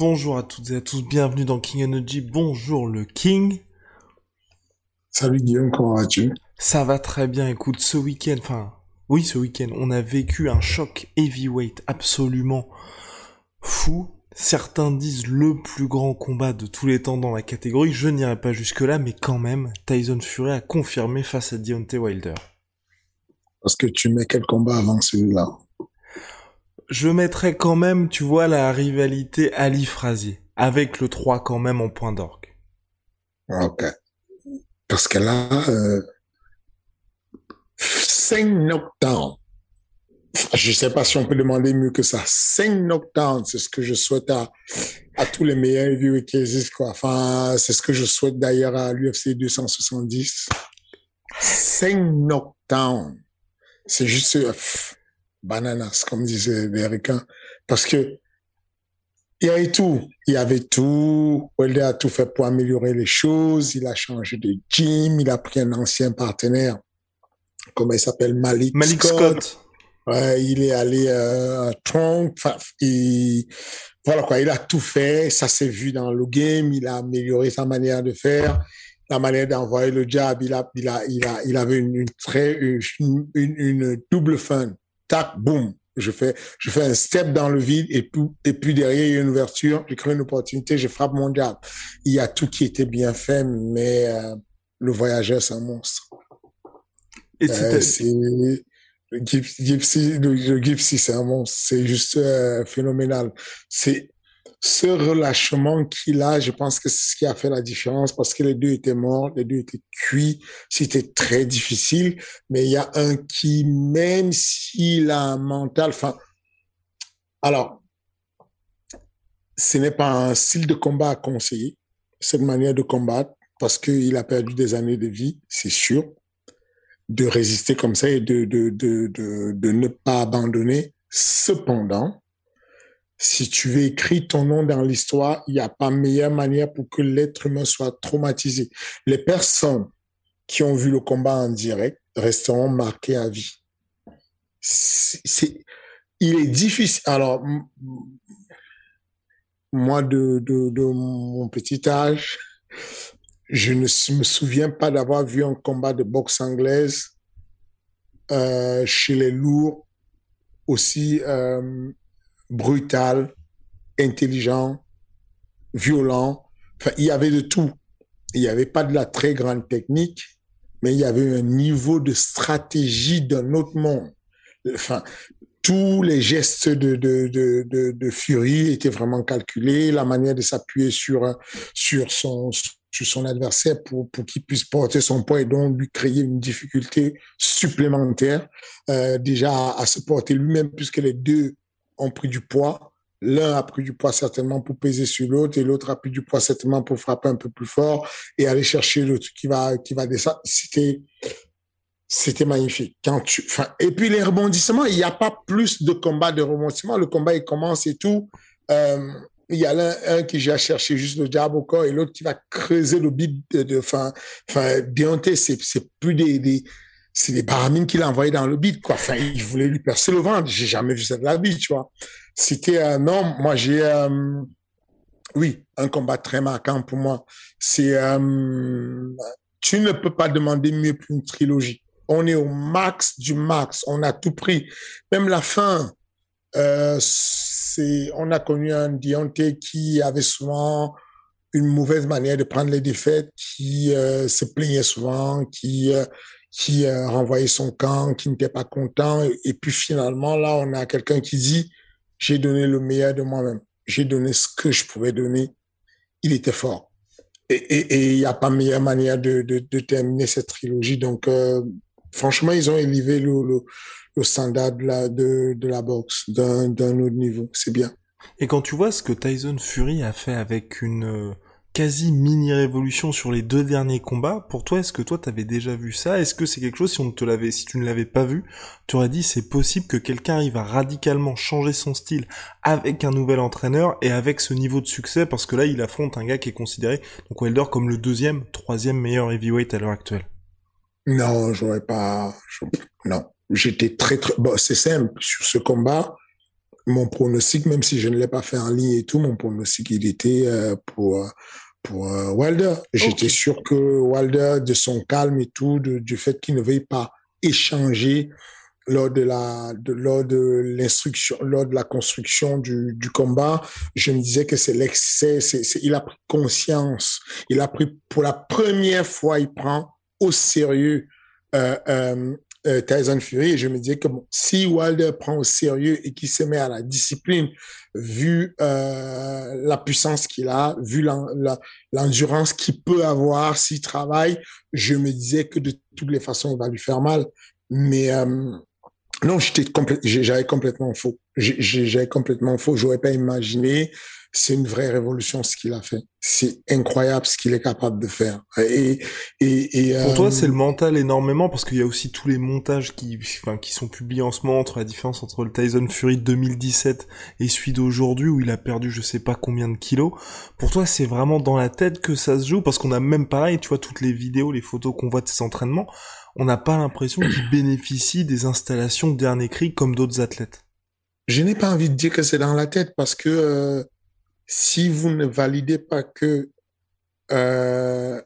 Bonjour à toutes et à tous, bienvenue dans King Energy. Bonjour le King. Salut Guillaume, comment vas-tu? Ça va très bien, écoute, ce week-end, enfin, oui, ce week-end, on a vécu un choc heavyweight absolument fou. Certains disent le plus grand combat de tous les temps dans la catégorie. Je n'irai pas jusque-là, mais quand même, Tyson Fury a confirmé face à Deontay Wilder. Parce que tu mets quel combat avant celui-là? Je mettrais quand même, tu vois, la rivalité Ali Frazier, avec le 3 quand même en point d'orgue. Ok. Parce que là, euh, 5 knockdowns. Je sais pas si on peut demander mieux que ça. 5 knockdowns, c'est ce que je souhaite à, tous les meilleurs vieux qui existent, quoi. Enfin, c'est ce que je souhaite d'ailleurs à l'UFC 270. 5 knockdowns. C'est juste euh, pff, bananas, comme disaient les Américains. Parce que il y avait tout. Il y avait tout. Wilder a tout fait pour améliorer les choses. Il a changé de gym. Il a pris un ancien partenaire. Comment il s'appelle? Malik, Malik Scott. Scott. Ouais, il est allé euh, à Trump. Enfin, il- voilà quoi. Il a tout fait. Ça s'est vu dans le game. Il a amélioré sa manière de faire, la manière d'envoyer le jab. Il a, il a, il a, il avait une, une très, une, une, une double fin. Tac, boum. Je fais, je fais un step dans le vide et puis, et puis derrière il y a une ouverture. Je crée une opportunité. Je frappe mon jab. Il y a tout qui était bien fait, mais euh, le voyageur c'est un monstre. Et Euh, c'est le Gypsy, le, le Gypsy, c'est un monstre, c'est juste euh, phénoménal. C'est ce relâchement qu'il a, je pense que c'est ce qui a fait la différence parce que les deux étaient morts, les deux étaient cuits, c'était très difficile, mais il y a un qui, même s'il a un mental, enfin, alors, ce n'est pas un style de combat à conseiller, cette manière de combattre, parce qu'il a perdu des années de vie, c'est sûr de résister comme ça et de, de, de, de, de ne pas abandonner. Cependant, si tu veux écrire ton nom dans l'histoire, il n'y a pas meilleure manière pour que l'être humain soit traumatisé. Les personnes qui ont vu le combat en direct resteront marquées à vie. C'est, il est difficile. Alors, moi, de, de, de mon petit âge, je ne me souviens pas d'avoir vu un combat de boxe anglaise euh, chez les lourds aussi euh, brutal, intelligent, violent. Enfin, il y avait de tout. Il n'y avait pas de la très grande technique, mais il y avait un niveau de stratégie d'un autre monde. Enfin, tous les gestes de, de, de, de, étaient vraiment calculés, la manière de s'appuyer sur, sur son, sur son adversaire pour, pour qu'il puisse porter son poids et donc lui créer une difficulté supplémentaire euh, déjà à, à se porter lui-même puisque les deux ont pris du poids. L'un a pris du poids certainement pour peser sur l'autre et l'autre a pris du poids certainement pour frapper un peu plus fort et aller chercher l'autre qui va qui va descendre. C'était c'était magnifique. Quand tu, enfin, et puis les rebondissements, il n'y a pas plus de combat de rebondissements. Le combat il commence et tout. Euh, il y a l'un un qui va chercher juste le jab au corps et l'autre qui va creuser le bide de, de enfin, enfin, c'est, c'est plus des, des, c'est des baramines qu'il a envoyé dans le bide, quoi. Enfin, il voulait lui percer le ventre. J'ai jamais vu ça de la vie, tu vois. C'était, euh, non, moi, j'ai, euh, oui, un combat très marquant pour moi. C'est, euh, tu ne peux pas demander mieux pour une trilogie. On est au max du max. On a tout pris. Même la fin, euh, c'est, on a connu un Deontay qui avait souvent une mauvaise manière de prendre les défaites, qui se plaignait souvent, qui, qui euh, renvoyait son camp, qui n'était pas content. Et, puis finalement, là, on a quelqu'un qui dit, j'ai donné le meilleur de moi-même. J'ai donné ce que je pouvais donner. Il était fort. Et il n'y a pas meilleure manière de, de, de, terminer cette trilogie. Donc, euh, franchement, ils ont élevé le, le, le standard de la, de, de la boxe d'un autre niveau. C'est bien. Et quand tu vois ce que Tyson Fury a fait avec une euh, quasi mini révolution sur les deux derniers combats, pour toi, est-ce que toi t'avais déjà vu ça? Est-ce que c'est quelque chose si on te l'avait, si tu ne l'avais pas vu, tu aurais dit c'est possible que quelqu'un arrive à radicalement changer son style avec un nouvel entraîneur et avec ce niveau de succès? Parce que là il affronte un gars qui est considéré donc Wilder comme le deuxième, troisième meilleur heavyweight à l'heure actuelle. Non, j'aurais pas. Non, j'étais très très. Bon, c'est simple sur ce combat mon pronostic, même si je ne l'ai pas fait en ligne et tout, mon pronostic, il était euh, pour pour euh, Wilder. J'étais sûr que Wilder, de son calme et tout, du fait qu'il ne veuille pas échanger lors de la de, lors de l'instruction lors de la construction du, du combat je me disais que c'est l'excès il a pris conscience il a pris pour la première fois il prend au sérieux euh, euh, euh, Tyson Fury je me disais que bon, si Wilder prend au sérieux et qu'il se met à la discipline, vu euh, la puissance qu'il a, vu l'endurance qu'il peut avoir s'il travaille, je me disais que de toutes les façons, il va lui faire mal. Mais euh, non, j'étais j'avais complètement faux. J'avais complètement faux. J'aurais pas imaginé c'est une vraie révolution ce qu'il a fait. C'est incroyable ce qu'il est capable de faire. Et, et, pour toi, euh, c'est le mental énormément parce qu'il y a aussi tous les montages qui, enfin, qui sont publiés en ce moment entre la différence entre le Tyson Fury de 2017 et celui d'aujourd'hui où il a perdu je sais pas combien de kilos. Pour toi, c'est vraiment dans la tête que ça se joue? Parce qu'on a même pareil, tu vois, toutes les vidéos, les photos qu'on voit de ses entraînements, on n'a pas l'impression qu'il bénéficie des installations de dernier cri comme d'autres athlètes. Je n'ai pas envie de dire que c'est dans la tête parce que euh, si vous ne validez pas que euh,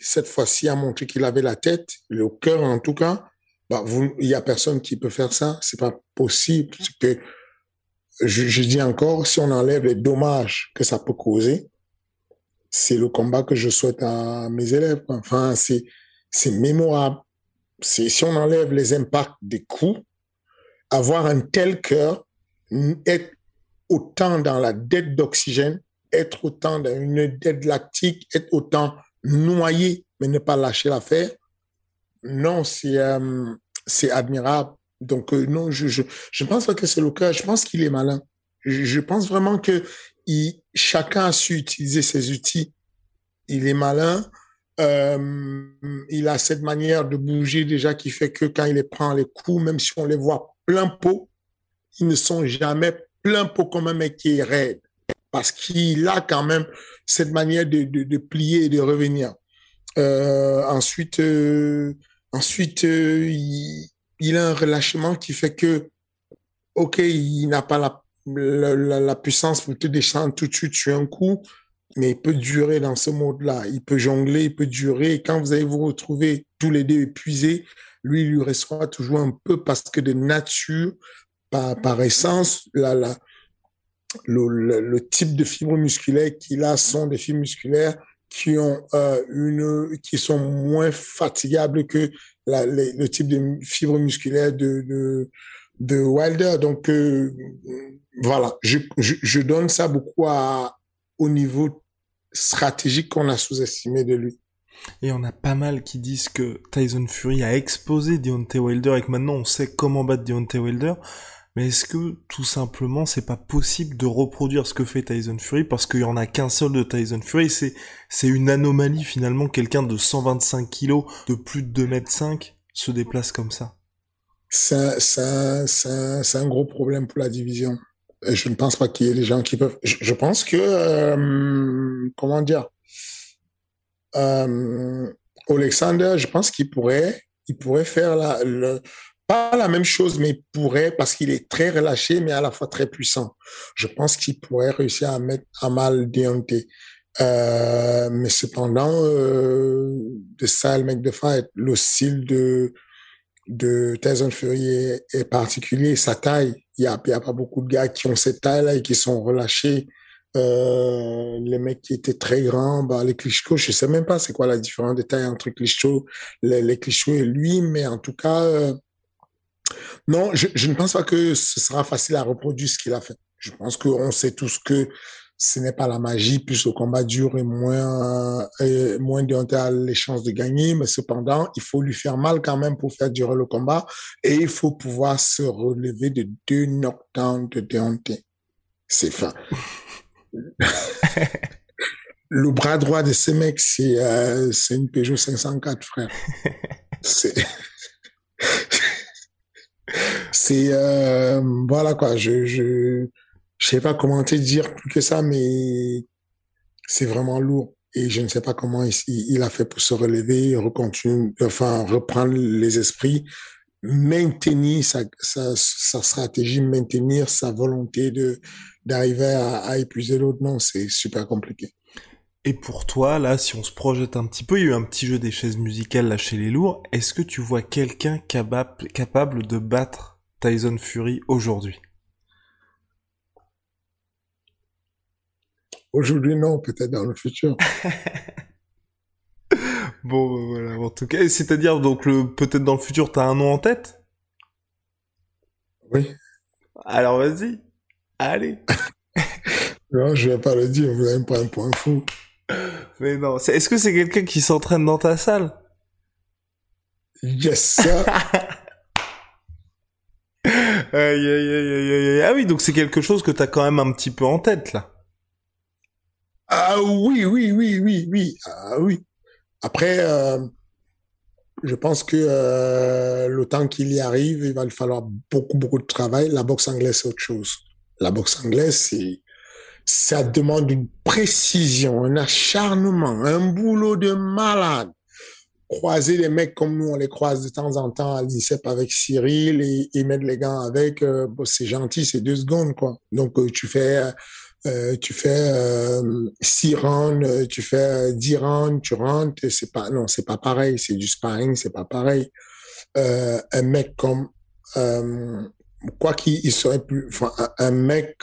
cette fois-ci, a montré qu'il avait la tête, le cœur en tout cas, bah, il y a personne qui peut faire ça. C'est pas possible. Que, je, je, dis encore, si on enlève les dommages que ça peut causer, c'est le combat que je souhaite à mes élèves. Enfin, c'est, c'est mémorable. Si on enlève les impacts des coups, avoir un tel cœur, être autant dans la dette d'oxygène, être autant dans une dette lactique, être autant noyé, mais ne pas lâcher l'affaire. Non, c'est euh, admirable. Donc euh, non, je je je pense pas que c'est le cas. Je pense qu'il est malin. Je, pense vraiment que il, chacun a su utiliser ses outils. Il est malin. Euh, il a cette manière de bouger déjà qui fait que quand il prend les coups, même si on les voit plein pot, ils ne sont jamais plein pot comme un mec qui est raide. Parce qu'il a quand même cette manière de, plier et de revenir. Euh, ensuite, euh, ensuite il, a un relâchement qui fait que, OK, il n'a pas la, puissance pour te descendre tout de suite sur un coup, mais il peut durer dans ce mode-là. Il peut jongler, il peut durer. Quand vous allez vous retrouver tous les deux épuisés, lui, il lui restera toujours un peu parce que de nature, par, essence, la, le, type de fibres musculaires qu'il a sont des fibres musculaires qui ont euh, une qui sont moins fatigables que le type de fibres musculaires de de, de Wilder. Donc euh, voilà, je, je, donne ça beaucoup au niveau stratégique qu'on a sous-estimé de lui. Et on a pas mal qui disent que Tyson Fury a exposé Deontay Wilder et que maintenant on sait comment battre Deontay Wilder. Mais est-ce que tout simplement c'est pas possible de reproduire ce que fait Tyson Fury parce qu'il y en a qu'un seul de Tyson Fury c'est c'est une anomalie finalement quelqu'un de 125 kilos de plus de 2 mètres 5 se déplace comme ça? Ça ça ça c'est un gros problème pour la division. Je ne pense pas qu'il y ait des gens qui peuvent. Je, pense que euh, comment dire, euh, Alexander, je pense qu'il pourrait il pourrait faire la, le, pas la même chose, mais il pourrait, parce qu'il est très relâché, mais à la fois très puissant. Je pense qu'il pourrait réussir à mettre à mal Deontay. Euh, mais cependant, euh, de ça, le mec de fight, le style de, de Tyson Fury est, particulier, sa taille. Il y a, a pas beaucoup de gars qui ont cette taille-là et qui sont relâchés Euh, les mecs qui étaient très grands, bah, les Klitschko, je sais même pas c'est quoi la différence de taille entre Klitschko, les, les et lui, mais en tout cas, euh, non, je, je, ne pense pas que ce sera facile à reproduire ce qu'il a fait. Je pense qu'on sait tous que ce n'est pas la magie, plus le combat dur et moins, et moins a les chances de gagner, mais cependant, il faut lui faire mal quand même pour faire durer le combat et il faut pouvoir se relever de deux knockdowns de Deontay. C'est fin. le bras droit de ces mecs, c'est euh, une Peugeot 504, frère. C'est c'est euh, voilà quoi. Je je je sais pas comment te dire plus que ça, mais c'est vraiment lourd. Et je ne sais pas comment il, a fait pour se relever, recontinuer, enfin reprendre les esprits, maintenir sa, stratégie, maintenir sa volonté d'arriver à, épuiser l'autre. Non, c'est super compliqué. Et pour toi, là, si on se projette un petit peu, il y a eu un petit jeu des chaises musicales là chez les lourds. Est-ce que tu vois quelqu'un capable de battre Tyson Fury aujourd'hui? Aujourd'hui, non, peut-être dans le futur. bon, ben voilà, en tout cas, c'est-à-dire, donc, le, peut-être dans le futur, t'as un nom en tête? Oui. Alors, vas-y. Allez. non, je vais pas le dire, vous allez me prendre pour un fou. Mais non, est-ce que c'est quelqu'un qui s'entraîne dans ta salle? Yes, sir. aïe, aïe, aïe, aïe, Ah oui, donc c'est quelque chose que t'as quand même un petit peu en tête, là. Ah oui, oui, oui, oui, oui. Ah oui. Après, euh, je pense que euh, le temps qu'il y arrive, il va lui falloir beaucoup, beaucoup de travail. La boxe anglaise, c'est autre chose. La boxe anglaise, c'est ça demande une précision, un acharnement, un boulot de malade. Croiser des mecs comme nous, on les croise de temps en temps à l'INSEP avec Cyril et, mettre les gants avec, euh, c'est gentil, c'est deux secondes, quoi. Donc, tu fais, euh, tu fais euh, six rounds, tu fais dix rounds, tu rentres, c'est pas, non, c'est pas pareil, c'est du sparring, c'est pas pareil. un mec comme, quoi qu'il serait plus, un mec,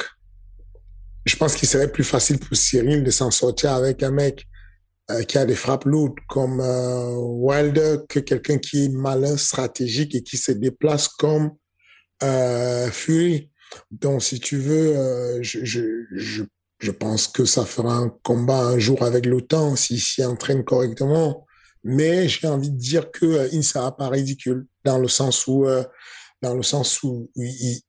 je pense qu'il serait plus facile pour Cyril de s'en sortir avec un mec euh, qui a des frappes lourdes comme euh, Wilder que quelqu'un qui est malin, stratégique et qui se déplace comme euh, Fury. Donc, si tu veux, euh, je, je, je, je, pense que ça fera un combat un jour avec temps s'il s'y entraîne correctement. Mais j'ai envie de dire que euh, il ne sera pas ridicule dans le sens où, dans le sens où il,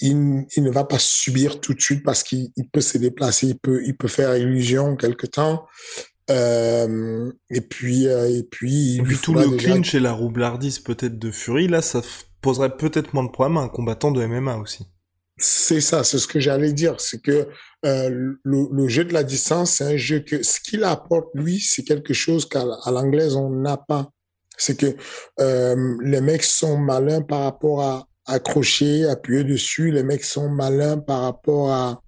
il, il, ne va pas subir tout de suite parce qu'il peut se déplacer, il peut, il peut faire illusion quelque temps. Euh, et puis, euh, et puis, vu tout le clinch et la roublardise peut-être de Fury, là, ça poserait peut-être moins de problèmes à un combattant de MMA aussi. C'est ça, c'est ce que j'allais dire, c'est que euh, le, jeu de la distance, c'est un jeu que ce qu'il apporte lui, c'est quelque chose qu'à l'anglaise on n'a pas. C'est que euh, les mecs sont malins par rapport à accrocher, appuyer dessus. Les mecs sont malins par rapport à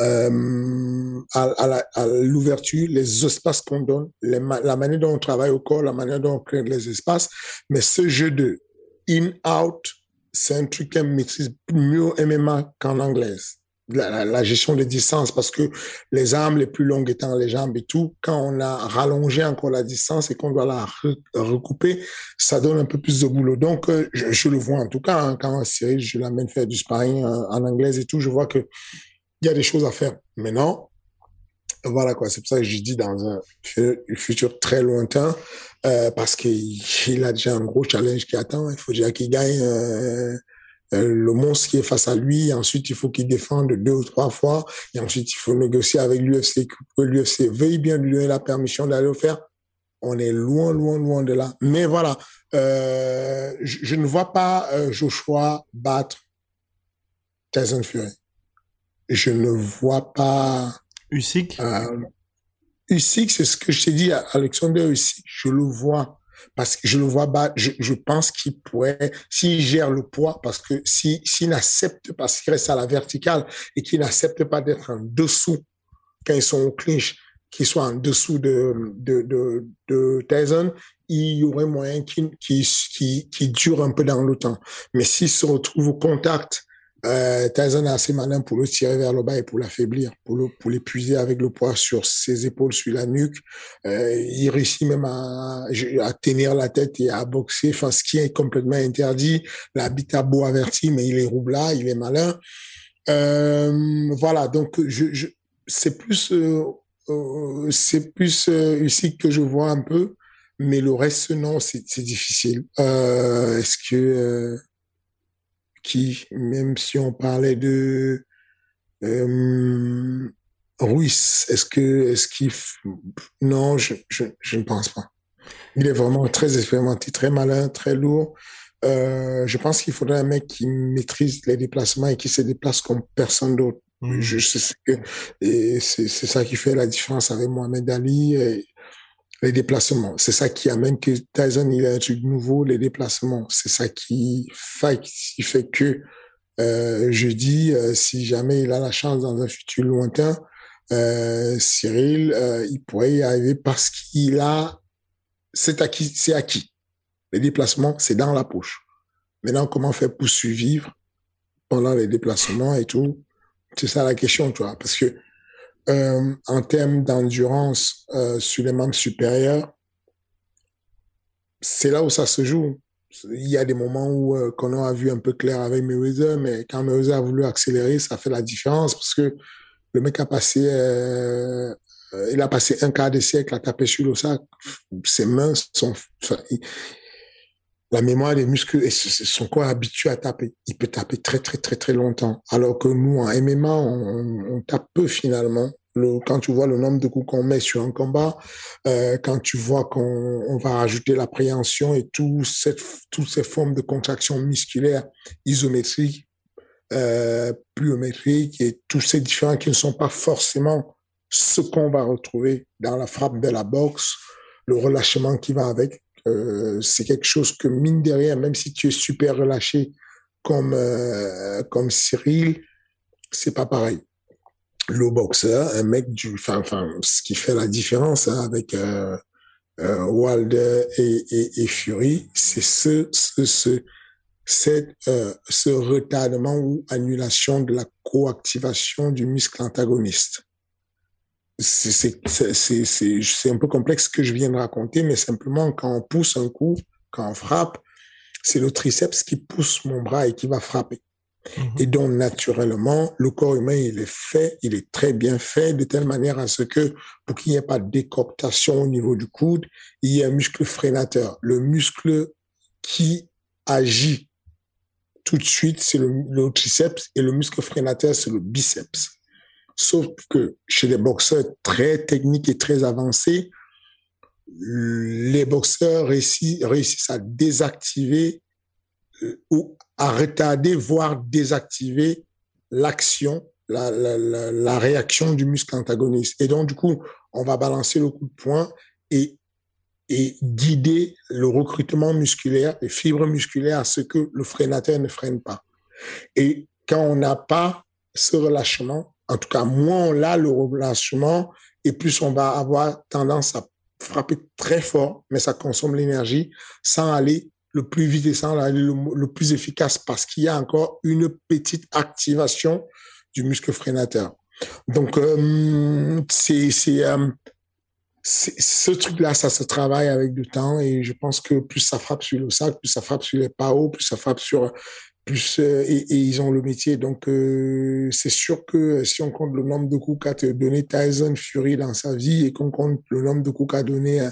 euh, à, l'ouverture, les espaces qu'on donne, la manière dont on travaille au corps, la manière dont on crée les espaces. Mais ce jeu de in-out, c'est un truc qu'on maîtrise mieux MMA qu'en anglaise la, gestion des distances parce que les armes les plus longues étant les jambes et tout, quand on a rallongé encore la distance et qu'on doit la recouper, ça donne un peu plus de boulot. Donc, euh, je, le vois en tout cas, hein, quand Cyril, je l'amène faire du sparring euh, en anglais et tout, je vois que il y a des choses à faire. Maintenant, voilà quoi, c'est pour ça que je dis dans un futur très lointain, euh, parce qu'il a déjà un gros challenge qui attend. Il faut déjà qu'il gagne euh, euh, le monstre qui est face à lui. Ensuite, il faut qu'il défende deux ou trois fois. Et ensuite, il faut négocier avec l'UFC que l'UFC veuille bien lui donner la permission d'aller le faire. On est loin, loin, loin de là. Mais voilà, euh, je, je, ne vois pas Joshua battre Tyson Fury. Je ne vois pas... Usyk? Usyk, c'est ce que je t'ai dit, Alexander Usyk, je le vois parce que je le vois bas, je, je pense qu'il pourrait, s'il gère le poids, parce que s'il si, n'accepte pas, s'il reste à la verticale et qu'il n'accepte pas d'être en dessous quand ils sont au clinch, qu'il soit en dessous de, de, de, de Tyson, il y aurait moyen qu'il qui qui qui dure un peu dans le temps. Mais s'il se retrouve au contact Euh, Tyson est assez malin pour le tirer vers le bas et pour l'affaiblir, pour le, pour l'épuiser avec le poids sur ses épaules, sur la nuque. Euh, il réussit même à, à tenir la tête et à boxer, enfin, ce qui est complètement interdit. L'habitat beau averti, mais il est roubla, il est malin. Euh, voilà, donc je, je c'est plus, euh, euh c'est plus euh, ici que je vois un peu, mais le reste non, c'est difficile. Est-ce que qui, même si on parlait de euh, Ruiz, est-ce que, est-ce qu'il, non, je, je, je, ne pense pas. Il est vraiment très expérimenté, très malin, très lourd. Euh, je pense qu'il faudrait un mec qui maîtrise les déplacements et qui se déplace comme personne d'autre. Mmh. Je sais que et c'est ça qui fait la différence avec Mohamed Ali. Et, les déplacements. C'est ça qui amène que Tyson, il a un truc nouveau, les déplacements. C'est ça qui fait, qui fait que euh, je dis, euh, si jamais il a la chance dans un futur lointain, euh, Cyril, euh, il pourrait y arriver parce qu'il a, c'est acquis, c'est acquis. Les déplacements, c'est dans la poche. Maintenant, comment faire pour survivre pendant les déplacements et tout? C'est ça la question, tu vois, parce que euh, en termes d'endurance euh, sur les membres supérieurs, c'est là où ça se joue. Il y a des moments où euh, a vu un peu clair avec Mayweather, mais quand Mayweather a voulu accélérer, ça fait la différence parce que le mec a passé, euh, il a passé un quart de siècle à taper sur le sac. Ses mains sont, la mémoire des muscles et son corps habitué à taper. Il peut taper très très très très longtemps. Alors que nous en MMA, on tape peu finalement. Le, quand tu vois le nombre de coups qu'on met sur un combat, euh, quand tu vois qu'on on va rajouter l'appréhension et tout cette, toutes ces formes de contraction musculaire isométriques, euh, pliométriques et tous ces différents qui ne sont pas forcément ce qu'on va retrouver dans la frappe de la boxe, le relâchement qui va avec, euh, c'est quelque chose que mine de rien, même si tu es super relâché comme euh, comme Cyril, c'est pas pareil. Le boxeur, un mec du, enfin, ce qui fait la différence hein, avec euh, euh, Wilder et Fury, c'est ce, ce, ce, cette, euh, ce retardement ou annulation de la coactivation du muscle antagoniste c'est un peu complexe ce que je viens de raconter, mais simplement quand on pousse un coup, quand on frappe, c'est le triceps qui pousse mon bras et qui va frapper. Mm-hmm. Et donc, naturellement, le corps humain, il est fait, il est très bien fait de telle manière à ce que, pour qu'il n'y ait pas de décoptation au niveau du coude, il y a un muscle freinateur. Le muscle qui agit tout de suite, c'est le, triceps et le muscle freinateur, c'est le biceps. Sauf que chez les boxeurs très techniques et très avancés, les boxeurs réussissent, à désactiver euh, ou à retarder, voire désactiver l'action, la, la, réaction du muscle antagoniste. Et donc, du coup, on va balancer le coup de poing et, et guider le recrutement musculaire, les fibres musculaires à ce que le freinateur ne freine pas. Et quand on n'a pas ce relâchement, en tout cas, moins on a le relâchement et plus on va avoir tendance à frapper très fort, mais ça consomme l'énergie sans aller le plus vite et sans aller le, plus efficace parce qu'il y a encore une petite activation du muscle freinateur. Donc, euh, c'est euh, ce truc-là, ça se travaille avec du temps et je pense que plus ça frappe sur le sac, plus ça frappe sur les pas hauts, plus ça frappe sur plus euh, et, ils ont le métier. Donc euh, c'est sûr que si on compte le nombre de coups qu'a donné Tyson Fury dans sa vie et qu'on compte le nombre de coups qu'a donné euh,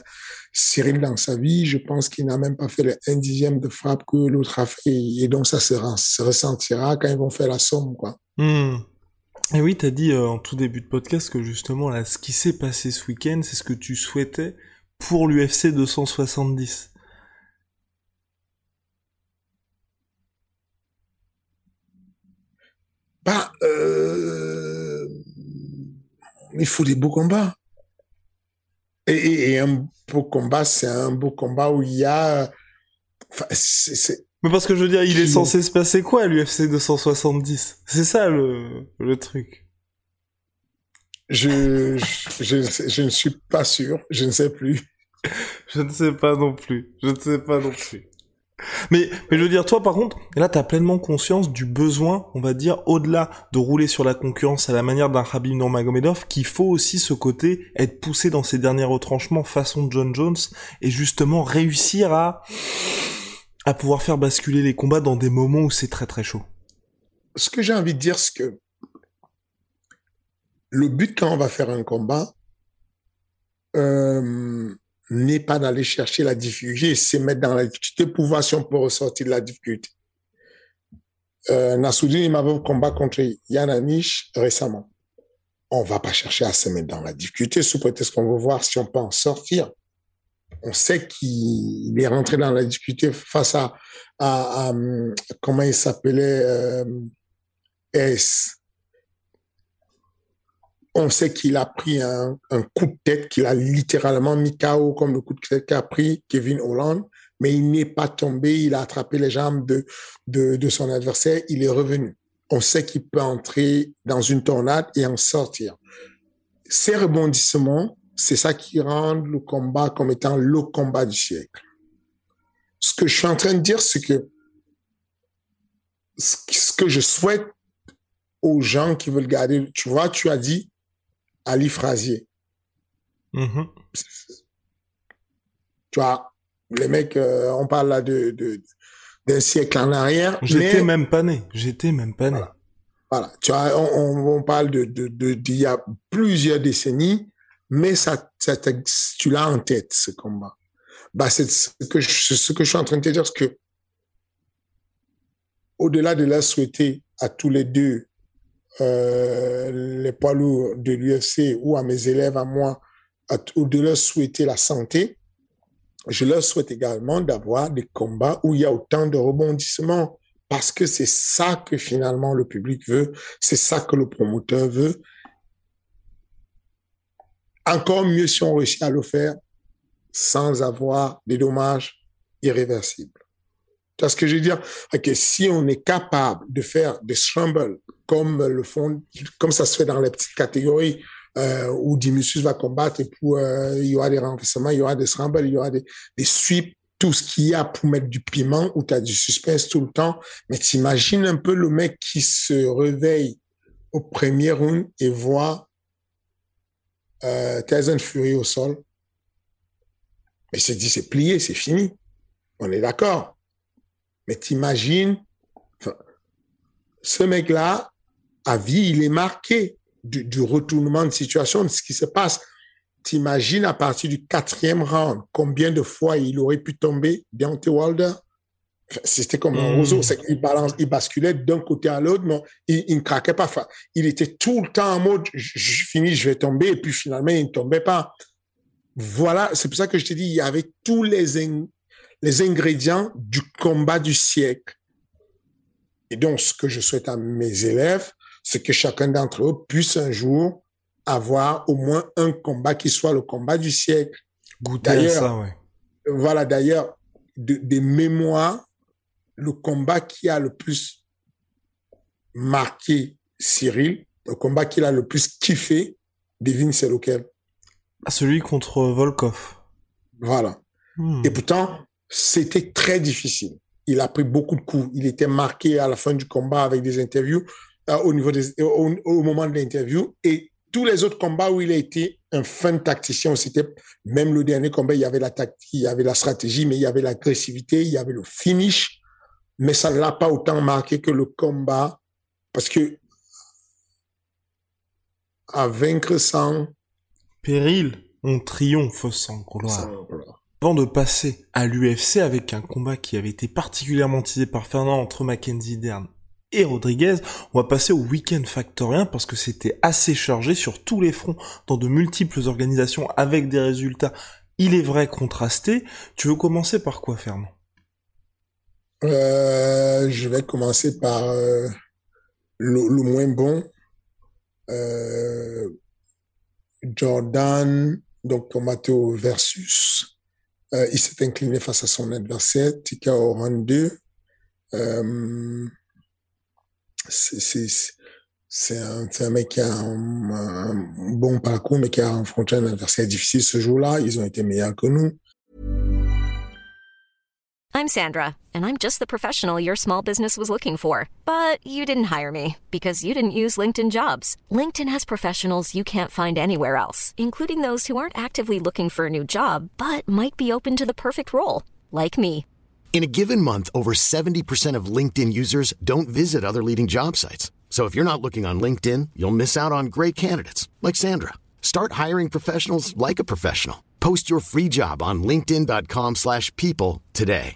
Cyril dans sa vie, je pense qu'il n'a même pas fait le un dixième de frappe que l'autre a fait. Et donc ça se, se, ressentira quand ils vont faire la somme, quoi. Mmh. Et oui, tu as dit en tout début de podcast que justement là, ce qui s'est passé ce week-end, c'est ce que tu souhaitais pour l'UFC 270. Bah, euh, il faut des beaux combats. Et, et un beau combat, c'est un beau combat où il y a. Enfin, Mais parce que je veux dire, il est censé se passer quoi à l'UFC 270 C'est ça le, le truc. Je, je, je, je, ne suis pas sûr, je ne sais plus. je ne sais pas non plus, je ne sais pas non plus. Mais, mais je veux dire, toi, par contre, là, t'as pleinement conscience du besoin, on va dire, au-delà de rouler sur la concurrence à la manière d'un Khabib Nurmagomedov, qu'il faut aussi ce côté être poussé dans ses derniers retranchements façon John Jones et justement réussir à, à pouvoir faire basculer les combats dans des moments où c'est très très chaud. Ce que j'ai envie de dire, c'est que le but quand on va faire un combat, euh, n'est pas d'aller chercher la difficulté, c'est mettre dans la difficulté pour voir si on peut ressortir de la difficulté. Euh, Nassoudine, m'avait combat contre Yann Anish récemment. On va pas chercher à se mettre dans la difficulté sous prétexte qu'on veut voir si on peut en sortir. On sait qu'il est rentré dans la difficulté face à, à, comment il s'appelait, euh, S on sait qu'il a pris un, coup de tête, qu'il a littéralement mis KO comme le coup de tête qu'a pris Kevin Holland, mais il n'est pas tombé, il a attrapé les jambes de, de, son adversaire, il est revenu. On sait qu'il peut entrer dans une tornade et en sortir. Ces rebondissements, c'est ça qui rend le combat comme étant le combat du siècle. Ce que je suis en train de dire, c'est que ce que je souhaite aux gens qui veulent garder, tu vois, tu as dit, Ali Frazier. Mm-hmm. Tu vois, les mecs, euh, on parle là de, d'un siècle en arrière. J'étais même pas né. J'étais même pas né. Voilà. Tu vois, on, parle de, de, d'il y a plusieurs décennies, mais ça, ça tu l'as en tête, ce combat. Bah, c'est ce que je, ce que je suis en train de te dire, c'est que, au-delà de la souhaiter à tous les deux euh, les poids lourds de l'UFC ou à mes élèves, à moi, ou de leur souhaiter la santé, je leur souhaite également d'avoir des combats où il y a autant de rebondissements parce que c'est ça que finalement le public veut, c'est ça que le promoteur veut. Encore mieux si on réussit à le faire sans avoir des dommages irréversibles. Tu ce que je veux dire? que si on est capable de faire des scrambles comme le font, comme ça se fait dans les petites catégories, euh, où Dimitri va combattre et puis euh, il y aura des renversements, il y aura des scrambles, il y aura des, des sweeps, tout ce qu'il y a pour mettre du piment, où tu as du suspense tout le temps. Mais t'imagines un peu le mec qui se réveille au premier round et voit euh, Tyson Fury au sol. Mais c'est dit, c'est plié, c'est fini. On est d'accord. Mais t'imagines, ce mec-là, à vie, il est marqué du, retournement de situation, de ce qui se passe. T'imagines à partir du quatrième round, combien de fois il aurait pu tomber, Deontay Wilder? C'était comme un roseau, c'est qu'il balance, il basculait d'un côté à l'autre, mais il, ne craquait pas. il était tout le temps en mode, je, finis, je vais tomber, et puis finalement, il ne tombait pas. Voilà, c'est pour ça que je te dis, il y avait tous les, les ingrédients du combat du siècle. Et donc, ce que je souhaite à mes élèves, c'est que chacun d'entre eux puisse un jour avoir au moins un combat qui soit le combat du siècle. Ouais. Voilà, d'ailleurs, des mémoires, le combat qui a le plus marqué Cyril, le combat qu'il a le plus kiffé, devine c'est lequel? Ah, Celui contre Volkov. Voilà. Hmm. Et pourtant, c'était très difficile. Il a pris beaucoup de coups. Il était marqué à la fin du combat avec des interviews au niveau des, au, moment de l'interview. Et tous les autres combats où il a été un fin tacticien, c'était même le dernier combat, il y avait la tactique, il y avait la stratégie, mais il y avait l'agressivité, il y avait le finish. Mais ça ne l'a pas autant marqué que le combat parce que à vaincre sans péril, on triomphe sans gloire. Avant de passer à l'UFC avec un combat qui avait été particulièrement teasé par Fernand entre Mackenzie Dern et Rodriguez, on va passer au week-end factorien parce que c'était assez chargé sur tous les fronts dans de multiples organisations avec des résultats, il est vrai, contrastés. Tu veux commencer par quoi, Fernand? Euh, Je vais commencer par euh, le, moins bon. Euh, Jordan, donc Tomato versus il s'est incliné face à son adversaire, Tika Oran 2. Euh, c'est un, un, mec qui a un, bon parcours, mais qui a affronté un adversaire difficile ce jour-là. Ils ont été meilleurs que nous. I'm Sandra, and I'm just the professional your small business was looking for. But you didn't hire me because you didn't use LinkedIn jobs. LinkedIn has professionals you can't find anywhere else, including those who aren't actively looking for a new job but might be open to the perfect role, like me. In a given month, over 70% of LinkedIn users don't visit other leading job sites. So if you're not looking on LinkedIn, you'll miss out on great candidates like Sandra. Start hiring professionals like a professional. Post your free job on linkedin.com/people today.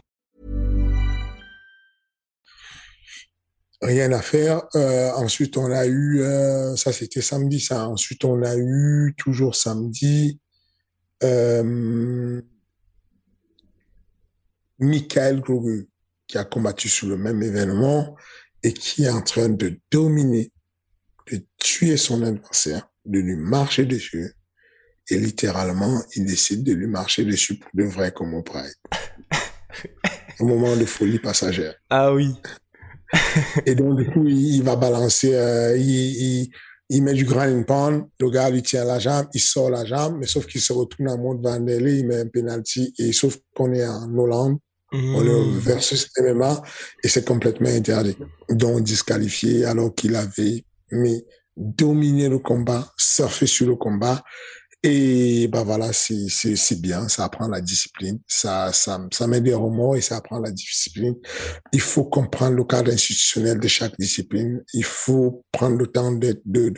Rien à faire. Euh, ensuite, on a eu, euh, ça c'était samedi, ça. Ensuite, on a eu, toujours samedi, euh, Michael Grogu, qui a combattu sur le même événement et qui est en train de dominer, de tuer son adversaire, de lui marcher dessus. Et littéralement, il décide de lui marcher dessus pour de vrai comme au Pride. Un moment de folie passagère. Ah oui. Et donc, du coup, il, va balancer, euh, il, il, il met du ground and pound, le gars lui tient la jambe, il sort la jambe, mais sauf qu'il se retourne en mode Vanderlei, il met un penalty, et sauf qu'on est en Hollande, on est Mmh. versus MMA, et c'est complètement interdit. Donc, disqualifié, alors qu'il avait, mais dominé le combat, surfé sur le combat, et bah voilà, c'est bien, ça apprend la discipline, ça ça ça met des remords et ça apprend la discipline. Il faut comprendre le cadre institutionnel de chaque discipline. Il faut prendre le temps de, de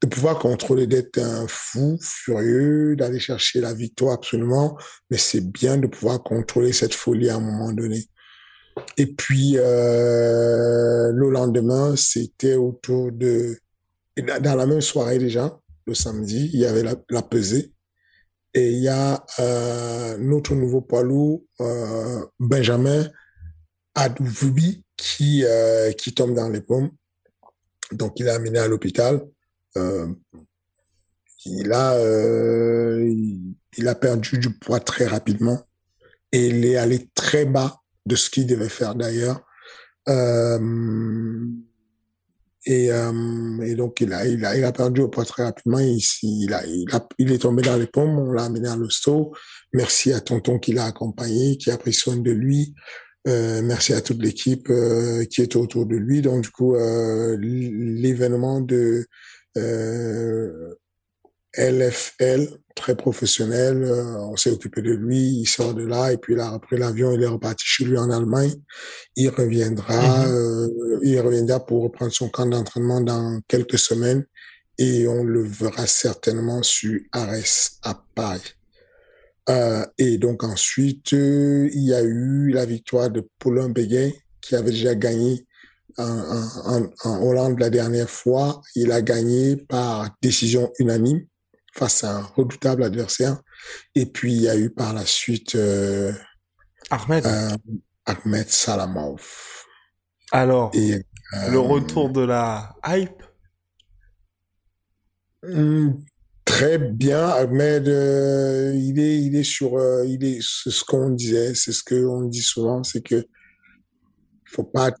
de pouvoir contrôler d'être un fou furieux, d'aller chercher la victoire absolument, mais c'est bien de pouvoir contrôler cette folie à un moment donné. Et puis euh, le lendemain, c'était autour de dans la même soirée déjà, le samedi, il y avait la, pesée. Et il y a euh, notre nouveau poids lourd, euh, Benjamin Adoubi, qui, euh, qui tombe dans les pommes. Donc, il est amené à l'hôpital. Euh, il, a, il, a perdu du poids très rapidement. Et il est allé très bas de ce qu'il devait faire d'ailleurs. Et, euh, et donc, il a, il, a, il a perdu au poids très rapidement. Il, il, a, il, a, il est tombé dans les pommes. On l'a amené à l'hosto. Merci à Tonton qui l'a accompagné, qui a pris soin de lui. Euh, merci à toute l'équipe euh, qui est autour de lui. Donc, du coup, euh, l'événement de euh, LFL, très professionnel, euh, on s'est occupé de lui. Il sort de là et puis il a repris l'avion. Il est reparti chez lui en Allemagne. Il reviendra. Mhm. euh, il reviendra pour reprendre son camp d'entraînement dans quelques semaines et on le verra certainement sur Ares à Paris. Euh, et donc ensuite, euh, il y a eu la victoire de Paulin Béguin qui avait déjà gagné en, en, en Hollande la dernière fois. Il a gagné par décision unanime face à un redoutable adversaire. Et puis il y a eu par la suite euh, Ahmed. euh, Ahmed Salamov. Alors, Et, le euh, retour de la hype? Hmm, Très bien, Ahmed. il est, il est sur, il est, c'est ce qu'on disait, c'est ce qu'on dit souvent, c'est que faut pas,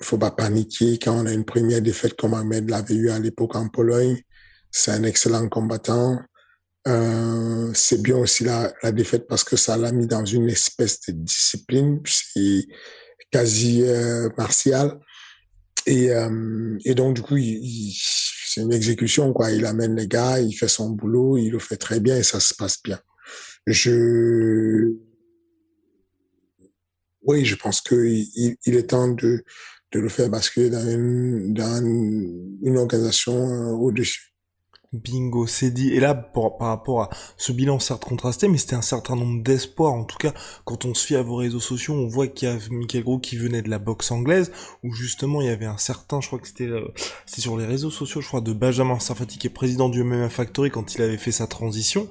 faut pas paniquer quand on a une première défaite comme Ahmed l'avait eu à l'époque en Pologne. C'est un excellent combattant. Euh, c'est bien aussi la, la défaite parce que ça l'a mis dans une espèce de discipline, c'est quasi euh, martial. Et, euh, et donc, du coup, c'est une exécution, quoi. Il amène les gars, il fait son boulot, il le fait très bien et ça se passe bien. Je, oui, je pense que il, il est temps de, de le faire basculer dans une, dans une organisation euh, au-dessus. Bingo, c'est dit. Et là, par rapport à ce bilan certes contrasté, mais c'était un certain nombre d'espoirs. En tout cas, quand on se fie à vos réseaux sociaux, on voit qu'il y a Michael Gros qui venait de la boxe anglaise, où justement il y avait un certain, je crois que c'était euh, sur les réseaux sociaux, je crois, de Benjamin Sarfati, qui est président du MMA Factory quand il avait fait sa transition.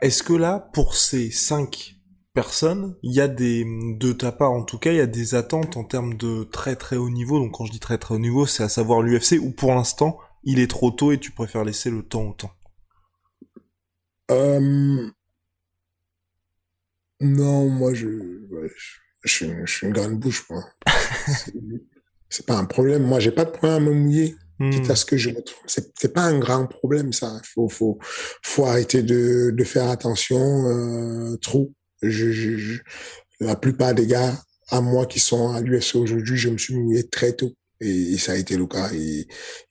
Est-ce que là, pour ces cinq personnes, il y a des, de ta part en tout cas, il y a des attentes en termes de très très haut niveau? Donc quand je dis très très haut niveau, c'est à savoir l'UFC, ou pour l'instant, il est trop tôt et tu préfères laisser le temps au temps. Euh, non, moi, je, ouais, je, je suis, une- je suis une grande bouche, moi. C'est- pas un problème. Moi, j'ai pas de problème à me mouiller. Hmm. quitte à ce que je. C'est, c'est pas un grand problème, ça. Faut, faut, faut arrêter de, de faire attention, euh, trop. Je, je, je- la plupart des gars, à moi qui sont à l'UFC aujourd'hui, je me suis mouillé très tôt. Et, ça a été le cas. Et,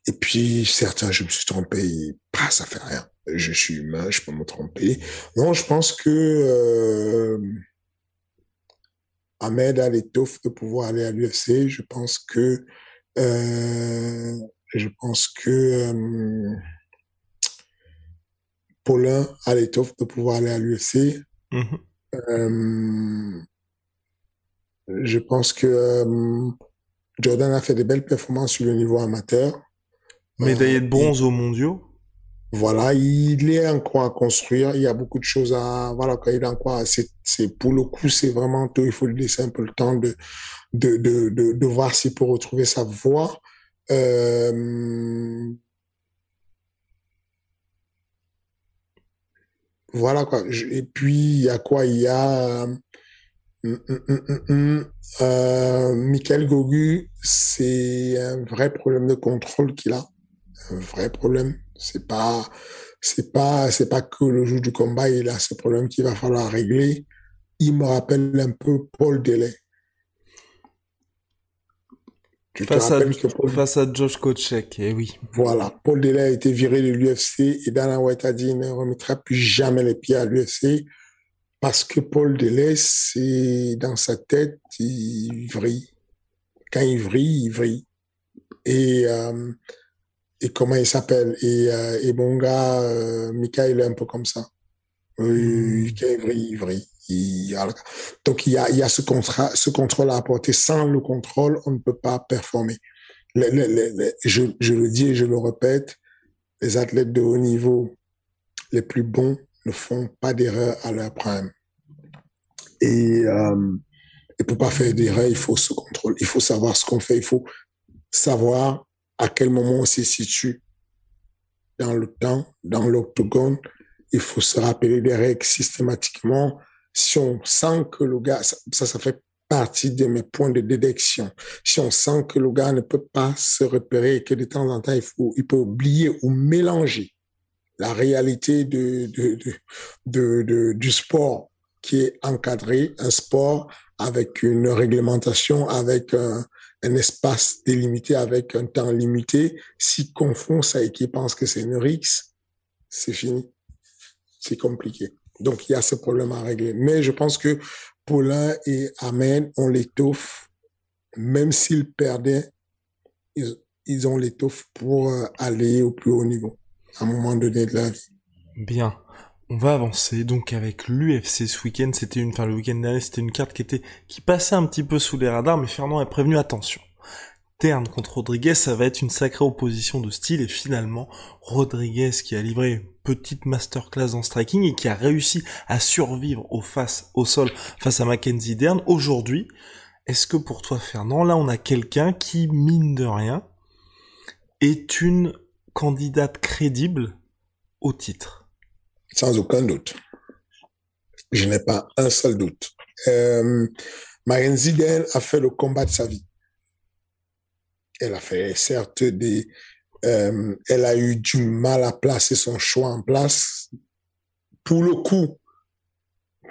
et puis, certains, je me suis trompé. Et, bah, ça fait rien. Je suis humain, je peux me tromper. Non, je pense que euh, Ahmed a l'étoffe de pouvoir aller à l'UFC. Je pense que euh, je pense que euh, Paulin a l'étoffe de pouvoir aller à l'UFC. Mm-hmm. Je pense que Jordan a fait des belles performances sur le niveau amateur. Médaillé de bronze aux mondiaux. Voilà, il est encore à construire. Il y a beaucoup de choses à, voilà, quand il est encore, c'est, c'est, pour le coup, c'est vraiment tout. Il faut lui laisser un peu le temps de, de, de, de, de voir s'il peut retrouver sa voie. Euh, voilà quoi. Et puis il y a quoi? Il y a hum, hum, hum, euh, Michael Gogu, c'est un vrai problème de contrôle qu'il a, un vrai problème. C'est pas, c'est pas, c'est pas que le jour du combat, il a ce problème qu'il va falloir régler. Il me rappelle un peu Paul Delay face, à, face à Josh Kochek, eh oui. Voilà, Paul Delay a été viré de l'UFC et Dana White a dit il ne remettra plus jamais les pieds à l'UFC parce que Paul c'est dans sa tête, il vrille. Quand il vrille, il vrille. Et, euh, et comment il s'appelle? Et, euh, et mon gars, euh, Mika, il est un peu comme ça. Euh, quand il vrille, il vrille. Donc, il y a, il y a ce, contrat, ce contrôle à apporter. Sans le contrôle, on ne peut pas performer. je, je, le dis et je le répète, les athlètes de haut niveau, les plus bons, ne font pas d'erreur à leur prime. Et, euh, et pour pas faire d'erreur, il faut ce contrôle. Il faut savoir ce qu'on fait. Il faut savoir à quel moment on se situe dans le temps, dans l'octogone. Il faut se rappeler des règles systématiquement si on sent que le gars, ça, ça fait partie de mes points de détection. Si on sent que le gars ne peut pas se repérer et que de temps en temps, il, faut, il peut oublier ou mélanger la réalité de, de, de, de, du sport qui est encadré, un sport avec une réglementation, avec un, espace délimité, avec un temps limité. S'il confond ça et qu'il pense que c'est une rixe, c'est fini. C'est compliqué. Donc, il y a ce problème à régler. Mais je pense que Paulin et Amen ont l'étoffe, même s'ils perdaient, ils, ont l'étoffe pour euh, aller au plus haut niveau, un moment donné de. Bien. On va avancer donc avec l'UFC ce week-end. C'était une, enfin le week-end dernier, c'était une carte qui était, qui passait un petit peu sous les radars, mais Fernand est prévenu attention. Terne contre Rodriguez, ça va être une sacrée opposition de style et finalement Rodriguez qui a livré une petite masterclass en striking et qui a réussi à survivre au face au sol face à Mackenzie Dern aujourd'hui. Est-ce que pour toi Fernand, là on a quelqu'un qui mine de rien est une candidate crédible au titre Sans aucun doute. Je n'ai pas un seul doute. Euh, Dern a fait le combat de sa vie elle a fait certes des, euh, elle a eu du mal à placer son choix en place. Pour le coup,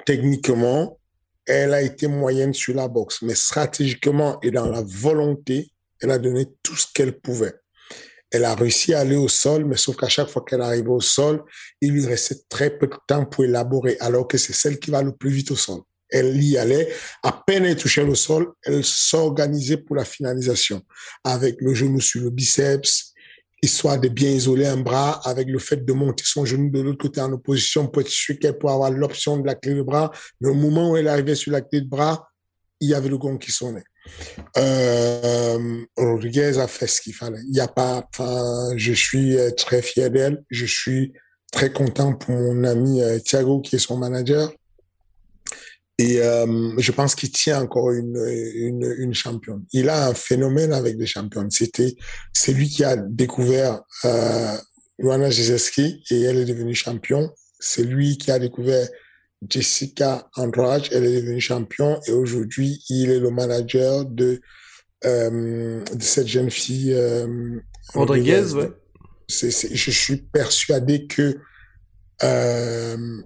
techniquement, elle a été moyenne sur la boxe, mais stratégiquement et dans la volonté, elle a donné tout ce qu'elle pouvait. Elle a réussi à aller au sol, mais sauf qu'à chaque fois qu'elle arrivait au sol, il lui restait très peu de temps pour élaborer, alors que c'est celle qui va le plus vite au sol elle y allait. À peine elle touchait le sol, elle s'organisait pour la finalisation avec le genou sur le biceps, histoire de bien isoler un bras avec le fait de monter son genou de l'autre côté en opposition pour être sûr qu'elle pourrait avoir l'option de la clé de bras. Mais au moment où elle arrivait sur la clé de bras, il y avait le gong qui sonnait. Euh, Rodriguez a fait ce qu'il fallait. Il y a pas, je suis euh, très fier d'elle. Je suis très content pour mon ami euh, Thiago qui est son manager et euh, je pense qu'il tient encore une, une, championne. Il a un phénomène avec des championnes. C'était, c'est lui qui a découvert euh, Joanna Jezeski et elle est devenue championne. C'est lui qui a découvert Jessica Andrade, elle est devenue championne et aujourd'hui il est le manager de, euh, de cette jeune fille. Euh, Rodriguez, ouais. Je suis persuadé que euh,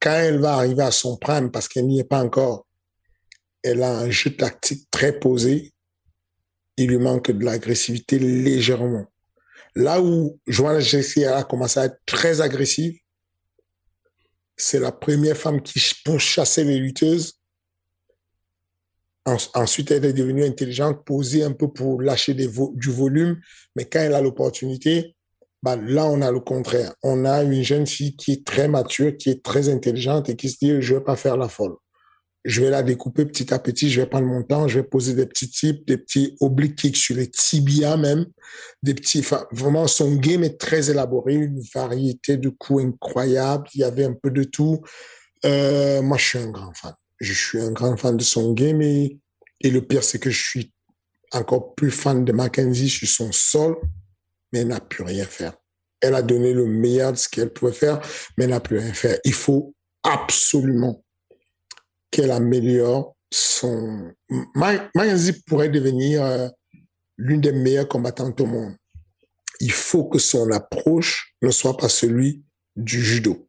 quand elle va arriver à son prime, parce qu'elle n'y est pas encore, elle a un jeu tactique très posé. Il lui manque de l'agressivité légèrement. Là où Joanna Jessie a commencé à être très agressive, c'est la première femme qui chasser les lutteuses. ensuite, elle est devenue intelligente, posée un peu pour lâcher du volume. Mais quand elle a l'opportunité, bah, là, on a le contraire. On a une jeune fille qui est très mature, qui est très intelligente et qui se dit, je vais pas faire la folle je vais la découper petit à petit, je vais prendre mon temps, je vais poser des petits types, des petits obliques sur les tibias même, des petits, enfin, vraiment, son game est très élaboré, une variété de coups incroyable, il y avait un peu de tout. Euh, moi, je suis un grand fan. Je suis un grand fan de son game et, et le pire, c'est que je suis encore plus fan de Mackenzie sur son sol, mais elle n'a plus rien faire. Elle a donné le meilleur de ce qu'elle pouvait faire, mais elle n'a plus rien faire. Il faut absolument qu'elle améliore son... Mayanzi pourrait devenir euh, l'une des meilleures combattantes au monde. Il faut que son approche ne soit pas celui du judo.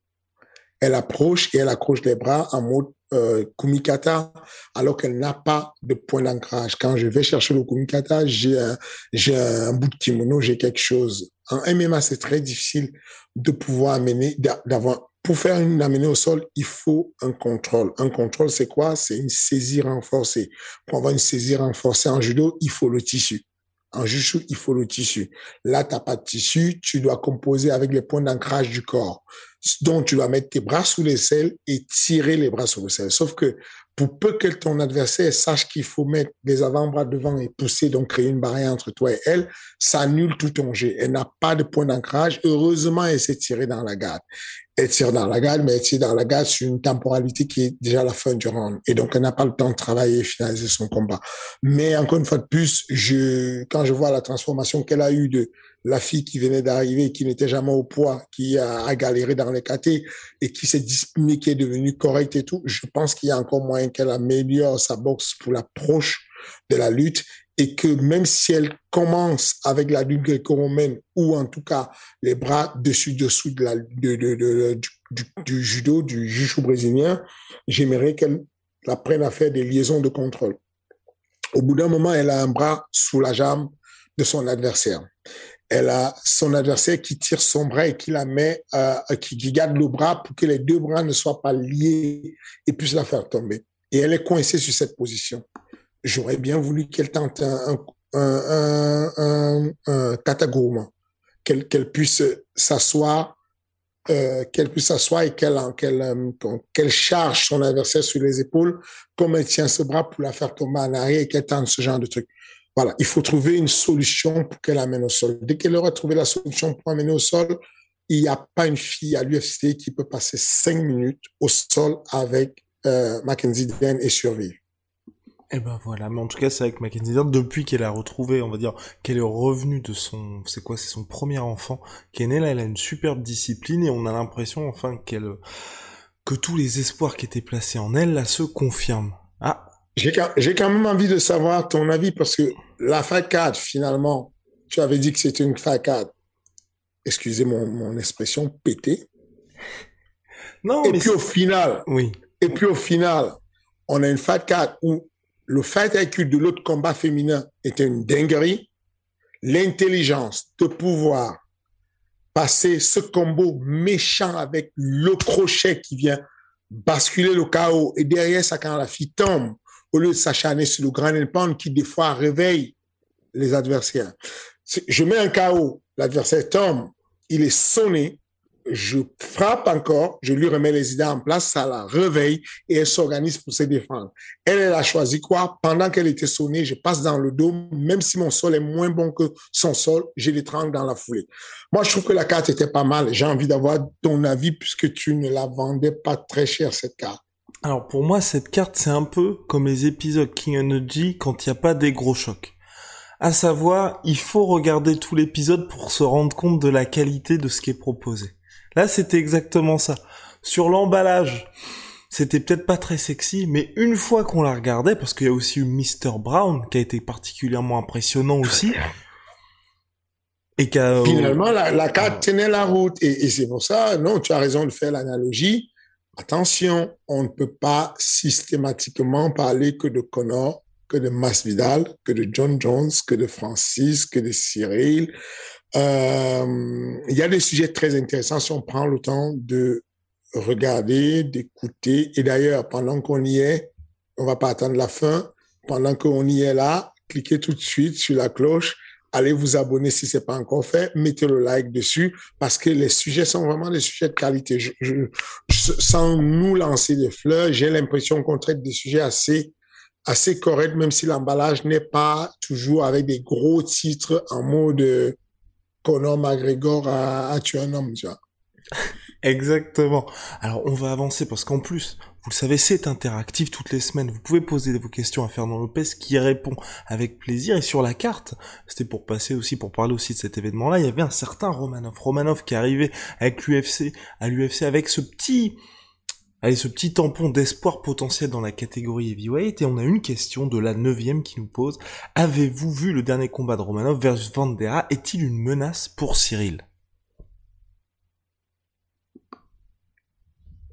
Elle approche et elle accroche les bras en mode euh, kumikata alors qu'elle n'a pas de point d'ancrage. Quand je vais chercher le kumikata, j'ai un, j'ai un bout de kimono, j'ai quelque chose. En MMA, c'est très difficile de pouvoir amener, d'avoir pour faire une amenée au sol, il faut un contrôle. Un contrôle, c'est quoi? C'est une saisie renforcée. Pour avoir une saisie renforcée en judo, il faut le tissu. En judo, il faut le tissu. Là, tu n'as pas de tissu, tu dois composer avec les points d'ancrage du corps. Donc, tu dois mettre tes bras sous les selles et tirer les bras sous les selles. Sauf que pour peu que ton adversaire sache qu'il faut mettre des avant-bras devant et pousser, donc créer une barrière entre toi et elle, ça annule tout ton jet. Elle n'a pas de point d'ancrage. Heureusement, elle s'est tirée dans la garde elle tire dans la garde, mais elle tire dans la garde sur une temporalité qui est déjà la fin du round. Et donc, elle n'a pas le temps de travailler et finaliser son combat. Mais encore une fois de plus, je, quand je vois la transformation qu'elle a eue de la fille qui venait d'arriver, qui n'était jamais au poids, qui a, galéré dans les KT et qui s'est disciplinée, qui est devenue correcte et tout, je pense qu'il y a encore moyen qu'elle améliore sa boxe pour l'approche de la lutte et que même si elle commence avec la lutte gréco-romaine ou en tout cas les bras dessus-dessous de la, du, judo, du jiu brésilien, j'aimerais qu'elle apprenne à faire des liaisons de contrôle. Au bout d'un moment, elle a un bras sous la jambe de son adversaire. Elle a son adversaire qui tire son bras et qui la met, euh, qui, qui garde le bras pour que les deux bras ne soient pas liés et puisse la faire tomber. Et elle est coincée sur cette position j'aurais bien voulu qu'elle tente un, un, qu'elle puisse s'asseoir, euh, qu'elle puisse s'asseoir et euh, qu'elle charge son adversaire sur les épaules, comme elle tient ce bras pour la faire tomber en arrière et qu'elle tente ce genre de truc. Voilà, il faut trouver une solution pour qu'elle amène au sol. Dès qu'elle aura trouvé la solution pour amener au sol, il n'y a pas une fille à l'UFC qui peut passer cinq minutes au sol avec euh, Mackenzie Den et survivre. Eh ben voilà, mais en tout cas c'est avec Mackenzie depuis qu'elle a retrouvé, on va dire, qu'elle est revenue de son, c'est quoi, c'est son premier enfant, qui est née là, elle a une superbe discipline et on a l'impression enfin qu'elle, que tous les espoirs qui étaient placés en elle là se confirment. Ah. J'ai quand même envie de savoir ton avis parce que la facade finalement, tu avais dit que c'était une facade. Excusez mon, mon expression pété. Non. Et puis au final. Oui. Et puis au final, on a une facade où le fait que de l'autre combat féminin était une dinguerie. L'intelligence de pouvoir passer ce combo méchant avec le crochet qui vient basculer le chaos et derrière ça quand la fille tombe au lieu de s'acharner sur le grand pound qui des fois réveille les adversaires. Je mets un chaos, l'adversaire tombe, il est sonné, je frappe encore, je lui remets les idées en place, ça la réveille et elle s'organise pour se défendre. Elle, elle a choisi quoi? Pendant qu'elle était sonnée, je passe dans le dos, même si mon sol est moins bon que son sol, je l'étrangle dans la foulée. Moi, je trouve que la carte était pas mal. J'ai envie d'avoir ton avis puisque tu ne la vendais pas très cher, cette carte. Alors pour moi, cette carte, c'est un peu comme les épisodes King Energy quand il n'y a pas des gros chocs. À savoir, il faut regarder tout l'épisode pour se rendre compte de la qualité de ce qui est proposé. Là, c'était exactement ça. Sur l'emballage, c'était peut-être pas très sexy, mais une fois qu'on la regardait, parce qu'il y a aussi eu Mr. Brown qui a été particulièrement impressionnant aussi. Et Finalement, la, la carte tenait la route. Et, c'est pour ça, non, tu as raison de faire l'analogie. Attention, on ne peut pas systématiquement parler que de Connor, que de Masvidal, que de John Jones, que de Francis, que de Cyril. Euh, il y a des sujets très intéressants si on prend le temps de regarder, d'écouter. Et d'ailleurs, pendant qu'on y est, on va pas attendre la fin. Pendant qu'on y est là, cliquez tout de suite sur la cloche. Allez vous abonner si c'est pas encore fait. Mettez le like dessus parce que les sujets sont vraiment des sujets de qualité. Je, je, sans nous lancer des fleurs, j'ai l'impression qu'on traite des sujets assez assez corrects, même si l'emballage n'est pas toujours avec des gros titres en mode Conor McGregor a, a tué un homme, tu vois. Exactement. Alors on va avancer parce qu'en plus, vous le savez, c'est interactif toutes les semaines. Vous pouvez poser vos questions à Fernand Lopez qui répond avec plaisir. Et sur la carte, c'était pour passer aussi, pour parler aussi de cet événement-là, il y avait un certain Romanov. Romanov qui arrivait avec l'UFC, à l'UFC avec ce petit, allez, ce petit tampon d'espoir potentiel dans la catégorie heavyweight. Et on a une question de la neuvième qui nous pose. Avez-vous vu le dernier combat de Romanov versus Vandera Est-il une menace pour Cyril?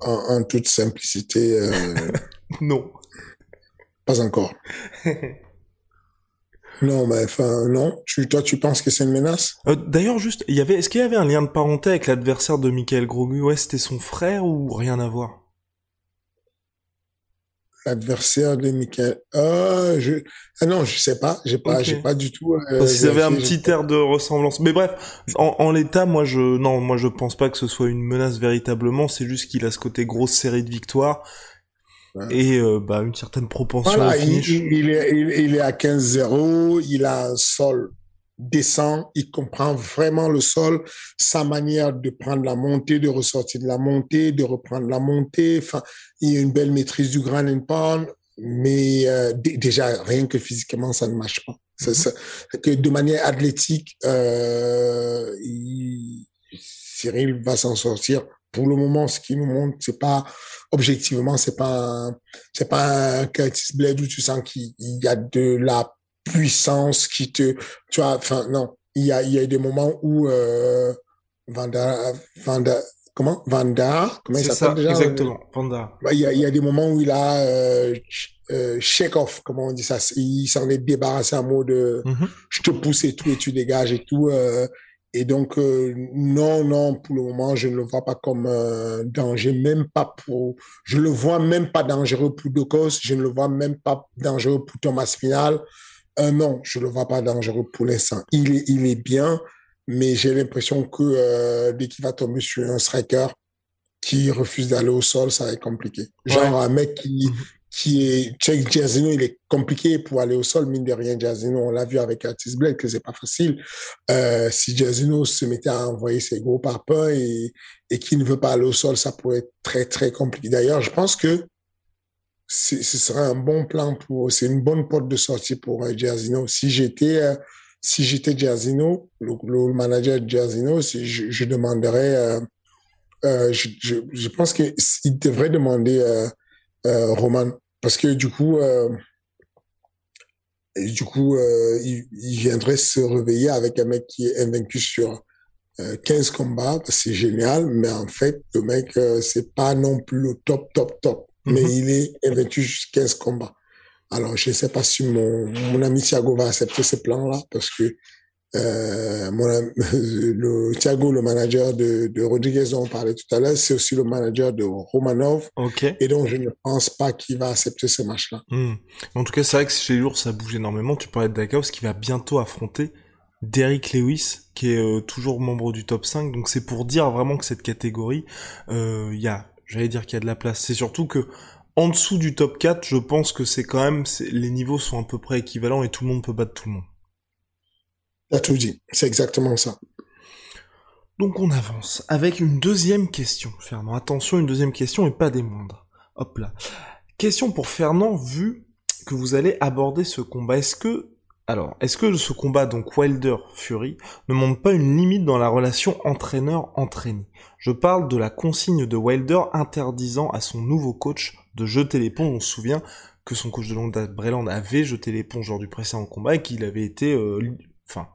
En, toute simplicité. Euh, non. Pas encore. non, mais enfin, non. Tu, toi, tu penses que c'est une menace? Euh, D'ailleurs, juste, il y avait, est-ce qu'il y avait un lien de parenté avec l'adversaire de Michael Grogu Ouais, c'était son frère ou rien à voir? Adversaire de Michael. Ah, je... ah non, je sais pas. J'ai pas, j'ai pas du tout. Euh, Parce qu'ils avaient un petit air de ressemblance. Mais bref, en, en l'état, moi je, non, moi je pense pas que ce soit une menace véritablement. C'est juste qu'il a ce côté grosse série de victoires et euh, bah une certaine propension voilà, au finish. Il, il, est, il, il est à 15-0. Il a un sol descend, il comprend vraiment le sol, sa manière de prendre la montée, de ressortir de la montée, de reprendre la montée. Enfin, il a une belle maîtrise du grand and pound, mais euh, déjà rien que physiquement ça ne marche pas. Mm -hmm. que de manière athlétique, euh, il, Cyril va s'en sortir. Pour le moment, ce qui nous montre, c'est pas objectivement, c'est pas c'est pas un Curtis Blade où tu sens qu'il y a de la puissance qui te, tu vois, enfin, non, il y a, il y a des moments où, euh, Vanda, Vanda, comment? Vanda, comment il s'appelle déjà? Exactement, Vanda. Bah, il y a, il y a des moments où il a, euh, euh, shake off, comment on dit ça? Il s'en est débarrassé en mode, mm -hmm. je te pousse et tout, et tu dégages et tout, euh, et donc, euh, non, non, pour le moment, je ne le vois pas comme euh, danger, même pas pour... Je le vois même pas dangereux pour Docos, je ne le vois même pas dangereux pour Thomas Final. Euh, non, je le vois pas dangereux pour l'instant. Il est, il est bien, mais j'ai l'impression que euh, dès qu'il va tomber sur un striker qui refuse d'aller au sol, ça va être compliqué. Genre ouais. un mec qui, qui est Check Giazino, il est compliqué pour aller au sol, mine de rien, Giazino, on l'a vu avec Artis Blade que c'est pas facile. Euh, si Giazino se mettait à envoyer ses gros parpaings et, et qui ne veut pas aller au sol, ça pourrait être très, très compliqué. D'ailleurs, je pense que ce serait un bon plan pour, c'est une bonne porte de sortie pour euh. Si j'étais, euh, si j'étais le, manager de Giazino, je, demanderais, euh, euh, je, pense qu'il devrait demander euh, euh, Roman, parce que du coup, du coup, il, viendrait se réveiller avec un mec qui est invaincu sur 15 combats, c'est génial, mais en fait, le mec, c'est pas non plus le top, top, top mais mm -hmm. il est invaincu jusqu'à 15 combats. Alors, je ne sais pas si mon, mon ami Thiago va accepter ce plan-là parce que euh, mon, le, Thiago, le manager de, de Rodriguez dont on parlait tout à l'heure, c'est aussi le manager de Romanov. Okay. Et donc, je ne pense pas qu'il va accepter ce match-là. Mm. En tout cas, c'est vrai que chez les lourds, ça bouge énormément. Tu parlais de Dakaos qui va bientôt affronter Derrick Lewis, qui est euh, toujours membre du top 5. Donc, c'est pour dire vraiment que cette catégorie, il euh, y a j'allais dire qu'il y a de la place. C'est surtout que en dessous du top 4, je pense que c'est quand même les niveaux sont à peu près équivalents et tout le monde peut battre tout le monde. T'as tout dit, c'est exactement ça. Donc on avance avec une deuxième question, Fernand. Attention, une deuxième question et pas des moindres. Hop là. Question pour Fernand, vu que vous allez aborder ce combat. Est-ce que alors, est-ce que ce combat, donc Wilder-Fury, ne montre pas une limite dans la relation entraîneur-entraîné? Je parle de la consigne de Wilder interdisant à son nouveau coach de jeter l'éponge. On se souvient que son coach de longue date, Breland, avait jeté l'éponge lors du précédent combat et qu'il avait été, euh, enfin,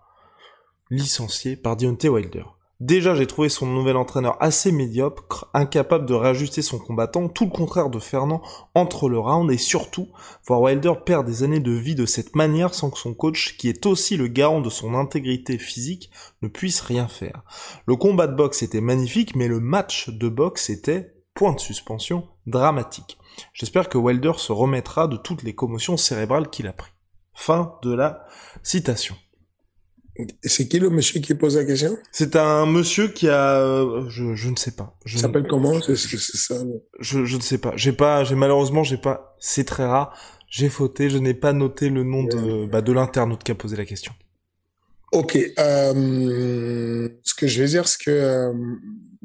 licencié par Deontay Wilder. Déjà, j'ai trouvé son nouvel entraîneur assez médiocre, incapable de réajuster son combattant, tout le contraire de Fernand entre le round et surtout, voir Wilder perdre des années de vie de cette manière sans que son coach, qui est aussi le garant de son intégrité physique, ne puisse rien faire. Le combat de boxe était magnifique, mais le match de boxe était, point de suspension, dramatique. J'espère que Wilder se remettra de toutes les commotions cérébrales qu'il a pris. Fin de la citation. C'est qui le monsieur qui pose la question? C'est un monsieur qui a, euh, je, je ne sais pas. Je s'appelle comment? C'est ça. Je, je ne sais pas. J'ai pas, j'ai malheureusement j'ai pas. C'est très rare. J'ai fauté. Je n'ai pas noté le nom de bah, de l'internaute qui a posé la question. Ok. Euh, ce que je vais dire, c'est que euh,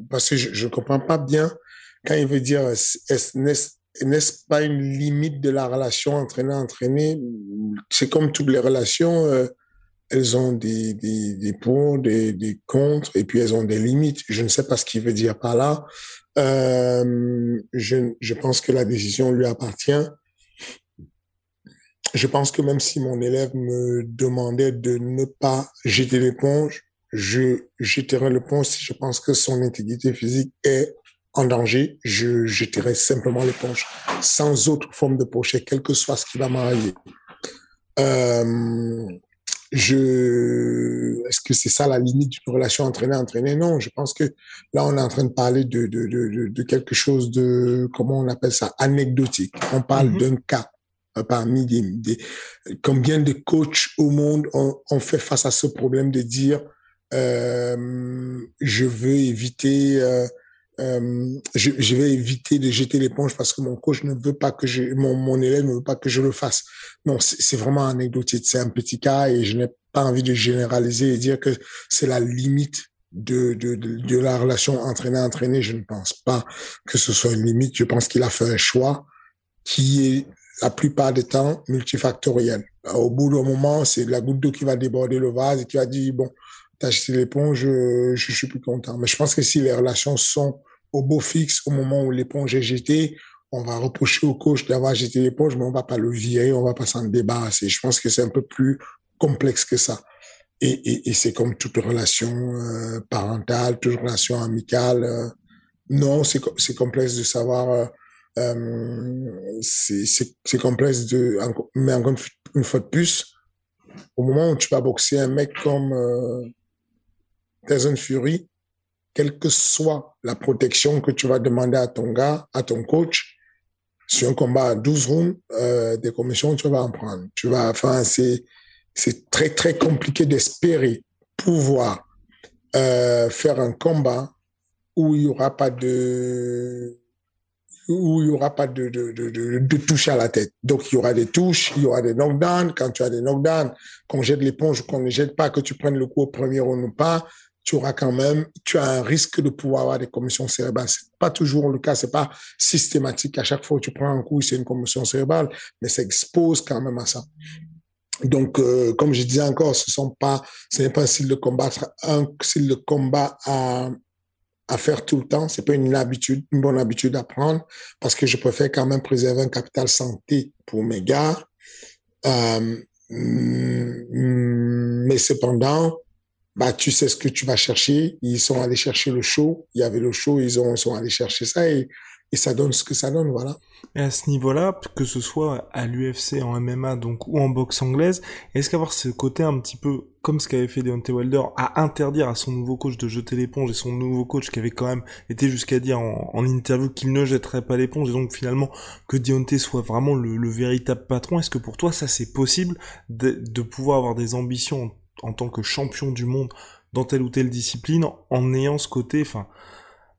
parce que je, je comprends pas bien quand il veut dire n'est-ce pas une limite de la relation entraîneur-entraîné C'est comme toutes les relations. Euh, elles ont des, des, des pour, des, des contre, et puis elles ont des limites. Je ne sais pas ce qu'il veut dire par là. Euh, je, je pense que la décision lui appartient. Je pense que même si mon élève me demandait de ne pas jeter l'éponge, je jetterai l'éponge si je pense que son intégrité physique est en danger, je jetterai simplement l'éponge, sans autre forme de projet, quel que soit ce qui va m'arriver. Euh, je, est-ce que c'est ça la limite d'une relation entraîneur-entraîné Non, je pense que là, on est en train de parler de, de, de, de quelque chose de, comment on appelle ça, anecdotique. On parle mm-hmm. d'un cas parmi des, des, combien de coachs au monde ont, ont, fait face à ce problème de dire, euh, je veux éviter euh, euh, je, je, vais éviter de jeter l'éponge parce que mon coach ne veut pas que je, mon, mon élève ne veut pas que je le fasse. Non, c'est vraiment anecdotique. C'est un petit cas et je n'ai pas envie de généraliser et dire que c'est la limite de, de, de, la relation entraîneur-entraîné. Je ne pense pas que ce soit une limite. Je pense qu'il a fait un choix qui est la plupart du temps multifactoriel. Au bout d'un moment, c'est la goutte d'eau qui va déborder le vase et qui va dire, bon, t'as jeté l'éponge, je, je suis plus content. Mais je pense que si les relations sont au beau fixe au moment où l'éponge est jetée, on va reprocher au coach d'avoir jeté l'éponge, mais on va pas le virer, on va pas s'en débarrasser. Je pense que c'est un peu plus complexe que ça. Et, et, c'est comme toute relation euh, parentale, toute relation amicale. Euh, non, c'est complexe de savoir. Euh, euh c'est complexe de. Mais encore une fois de plus, au moment où tu vas boxer un mec comme Tyson Fury, quelle que soit la protection que tu vas demander à ton gars, à ton coach, sur un combat à 12 rounds, euh, des commissions, tu vas en prendre. Tu vas, c'est, très, très compliqué d'espérer pouvoir euh, faire un combat où il y aura pas de, où il aura pas de, de, de, de touche à la tête. Donc, il y aura des touches, il y aura des knockdowns. Quand tu as des knockdowns, qu'on jette l'éponge ou qu'on ne jette pas, que tu prennes le coup au premier round ou pas, tu auras quand même, tu as un risque de pouvoir avoir des commotions cérébrales. C'est pas toujours le cas, c'est pas systématique. À chaque fois que tu prends un coup, c'est une commotion cérébrale, mais ça expose quand même à ça. Donc, euh, comme je disais encore, ce sont pas, ce n'est pas un style de combat, un style de combat à, à faire tout le temps. C'est pas une habitude, une bonne habitude à prendre parce que je préfère quand même préserver un capital santé pour mes gars. Euh, mais cependant, bah, tu sais ce que tu vas chercher. Ils sont allés chercher le show. Il y avait le show, ils, ont, ils sont allés chercher ça et, et ça donne ce que ça donne, voilà. Et à ce niveau-là, que ce soit à l'UFC, en MMA, donc, ou en boxe anglaise, est-ce qu'avoir ce côté un petit peu, comme ce qu'avait fait Deontay Wilder, à interdire à son nouveau coach de jeter l'éponge et son nouveau coach qui avait quand même été jusqu'à dire en, interview qu'il ne jetterait pas l'éponge et donc finalement que Deontay soit vraiment le, le véritable patron, est-ce que pour toi ça c'est possible de, de pouvoir avoir des ambitions en tant que champion du monde dans telle ou telle discipline en ayant ce côté, enfin,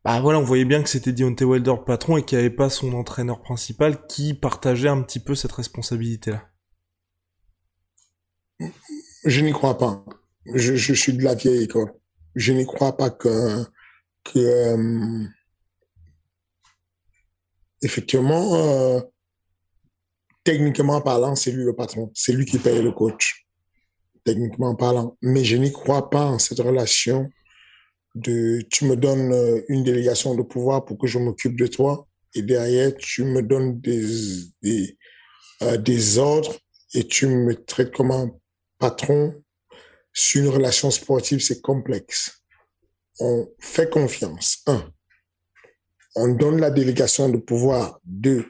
bah voilà, on voyait bien que c'était Deontay Wilder patron et qu'il n'y avait pas son entraîneur principal qui partageait un petit peu cette responsabilité-là. Je n'y crois pas. Je, suis de la vieille école. Je n'y crois pas que, que euh, effectivement, euh, techniquement parlant, c'est lui le patron. C'est lui qui paye le coach techniquement parlant. Mais je n'y crois pas en cette relation de tu me donnes euh, une délégation de pouvoir pour que je m'occupe de toi et derrière tu me donnes des, des, euh, des ordres et tu me traites comme un patron. Sur une relation sportive, c'est complexe. on fait confiance. Un, on donne la délégation de pouvoir. Deux,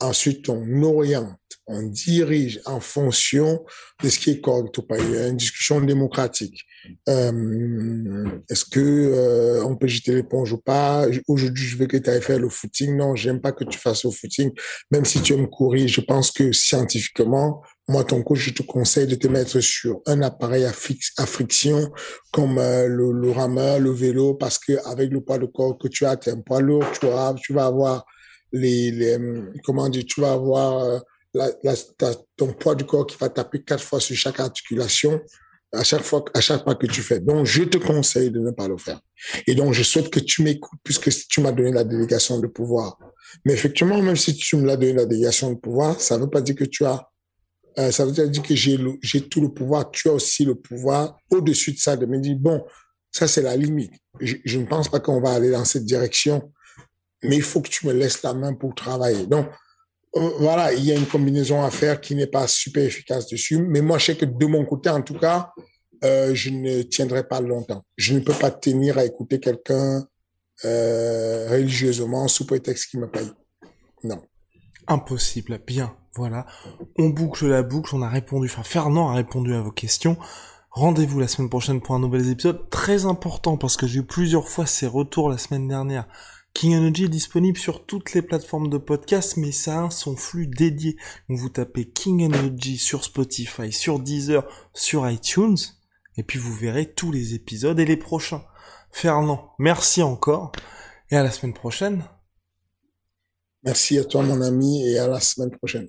ensuite on oriente, on dirige en fonction de ce qui est correct ou pas. Il y a une discussion démocratique. Euh, Est-ce que euh, on peut jeter l'éponge ou pas? Aujourd'hui, je veux que tu ailles faire le footing. Non, j'aime pas que tu fasses le footing. Même si tu aimes courir, je pense que scientifiquement, moi, ton coach, je te conseille de te mettre sur un appareil à, à friction comme euh, le, rameur, le vélo, parce que avec le poids de corps que tu as, tu es un poids lourd, tu vas avoir les, les comment dire, tu vas avoir euh, la, la, ta, ton poids du corps qui va taper quatre fois sur chaque articulation à chaque fois, à chaque pas que tu fais. Donc, je te conseille de ne pas le faire. Et donc, je souhaite que tu m'écoutes puisque tu m'as donné la délégation de pouvoir. Mais effectivement, même si tu me l'as donné la délégation de pouvoir, ça ne veut pas dire que tu as euh, ça veut dire que j'ai j'ai tout le pouvoir. Tu as aussi le pouvoir au-dessus de ça de me dire bon, ça c'est la limite. Je, je, ne pense pas qu'on va aller dans cette direction, mais il faut que tu me laisses la main pour travailler. Donc euh, voilà, il y a une combinaison à faire qui n'est pas super efficace dessus. Mais moi, je sais que de mon côté, en tout cas, euh, je ne tiendrai pas longtemps. Je ne peux pas tenir à écouter quelqu'un euh, religieusement sous prétexte qu'il me paye. Non. Impossible. Bien. Voilà. On boucle la boucle. On a répondu. Enfin, Fernand a répondu à vos questions. Rendez-vous la semaine prochaine pour un nouvel épisode très important parce que j'ai eu plusieurs fois ces retours la semaine dernière. King Energy est disponible sur toutes les plateformes de podcast, mais ça a son flux dédié. Donc vous tapez King Energy sur Spotify, sur Deezer, sur iTunes, et puis vous verrez tous les épisodes et les prochains. Fernand, merci encore, et à la semaine prochaine. Merci à toi mon ami, et à la semaine prochaine.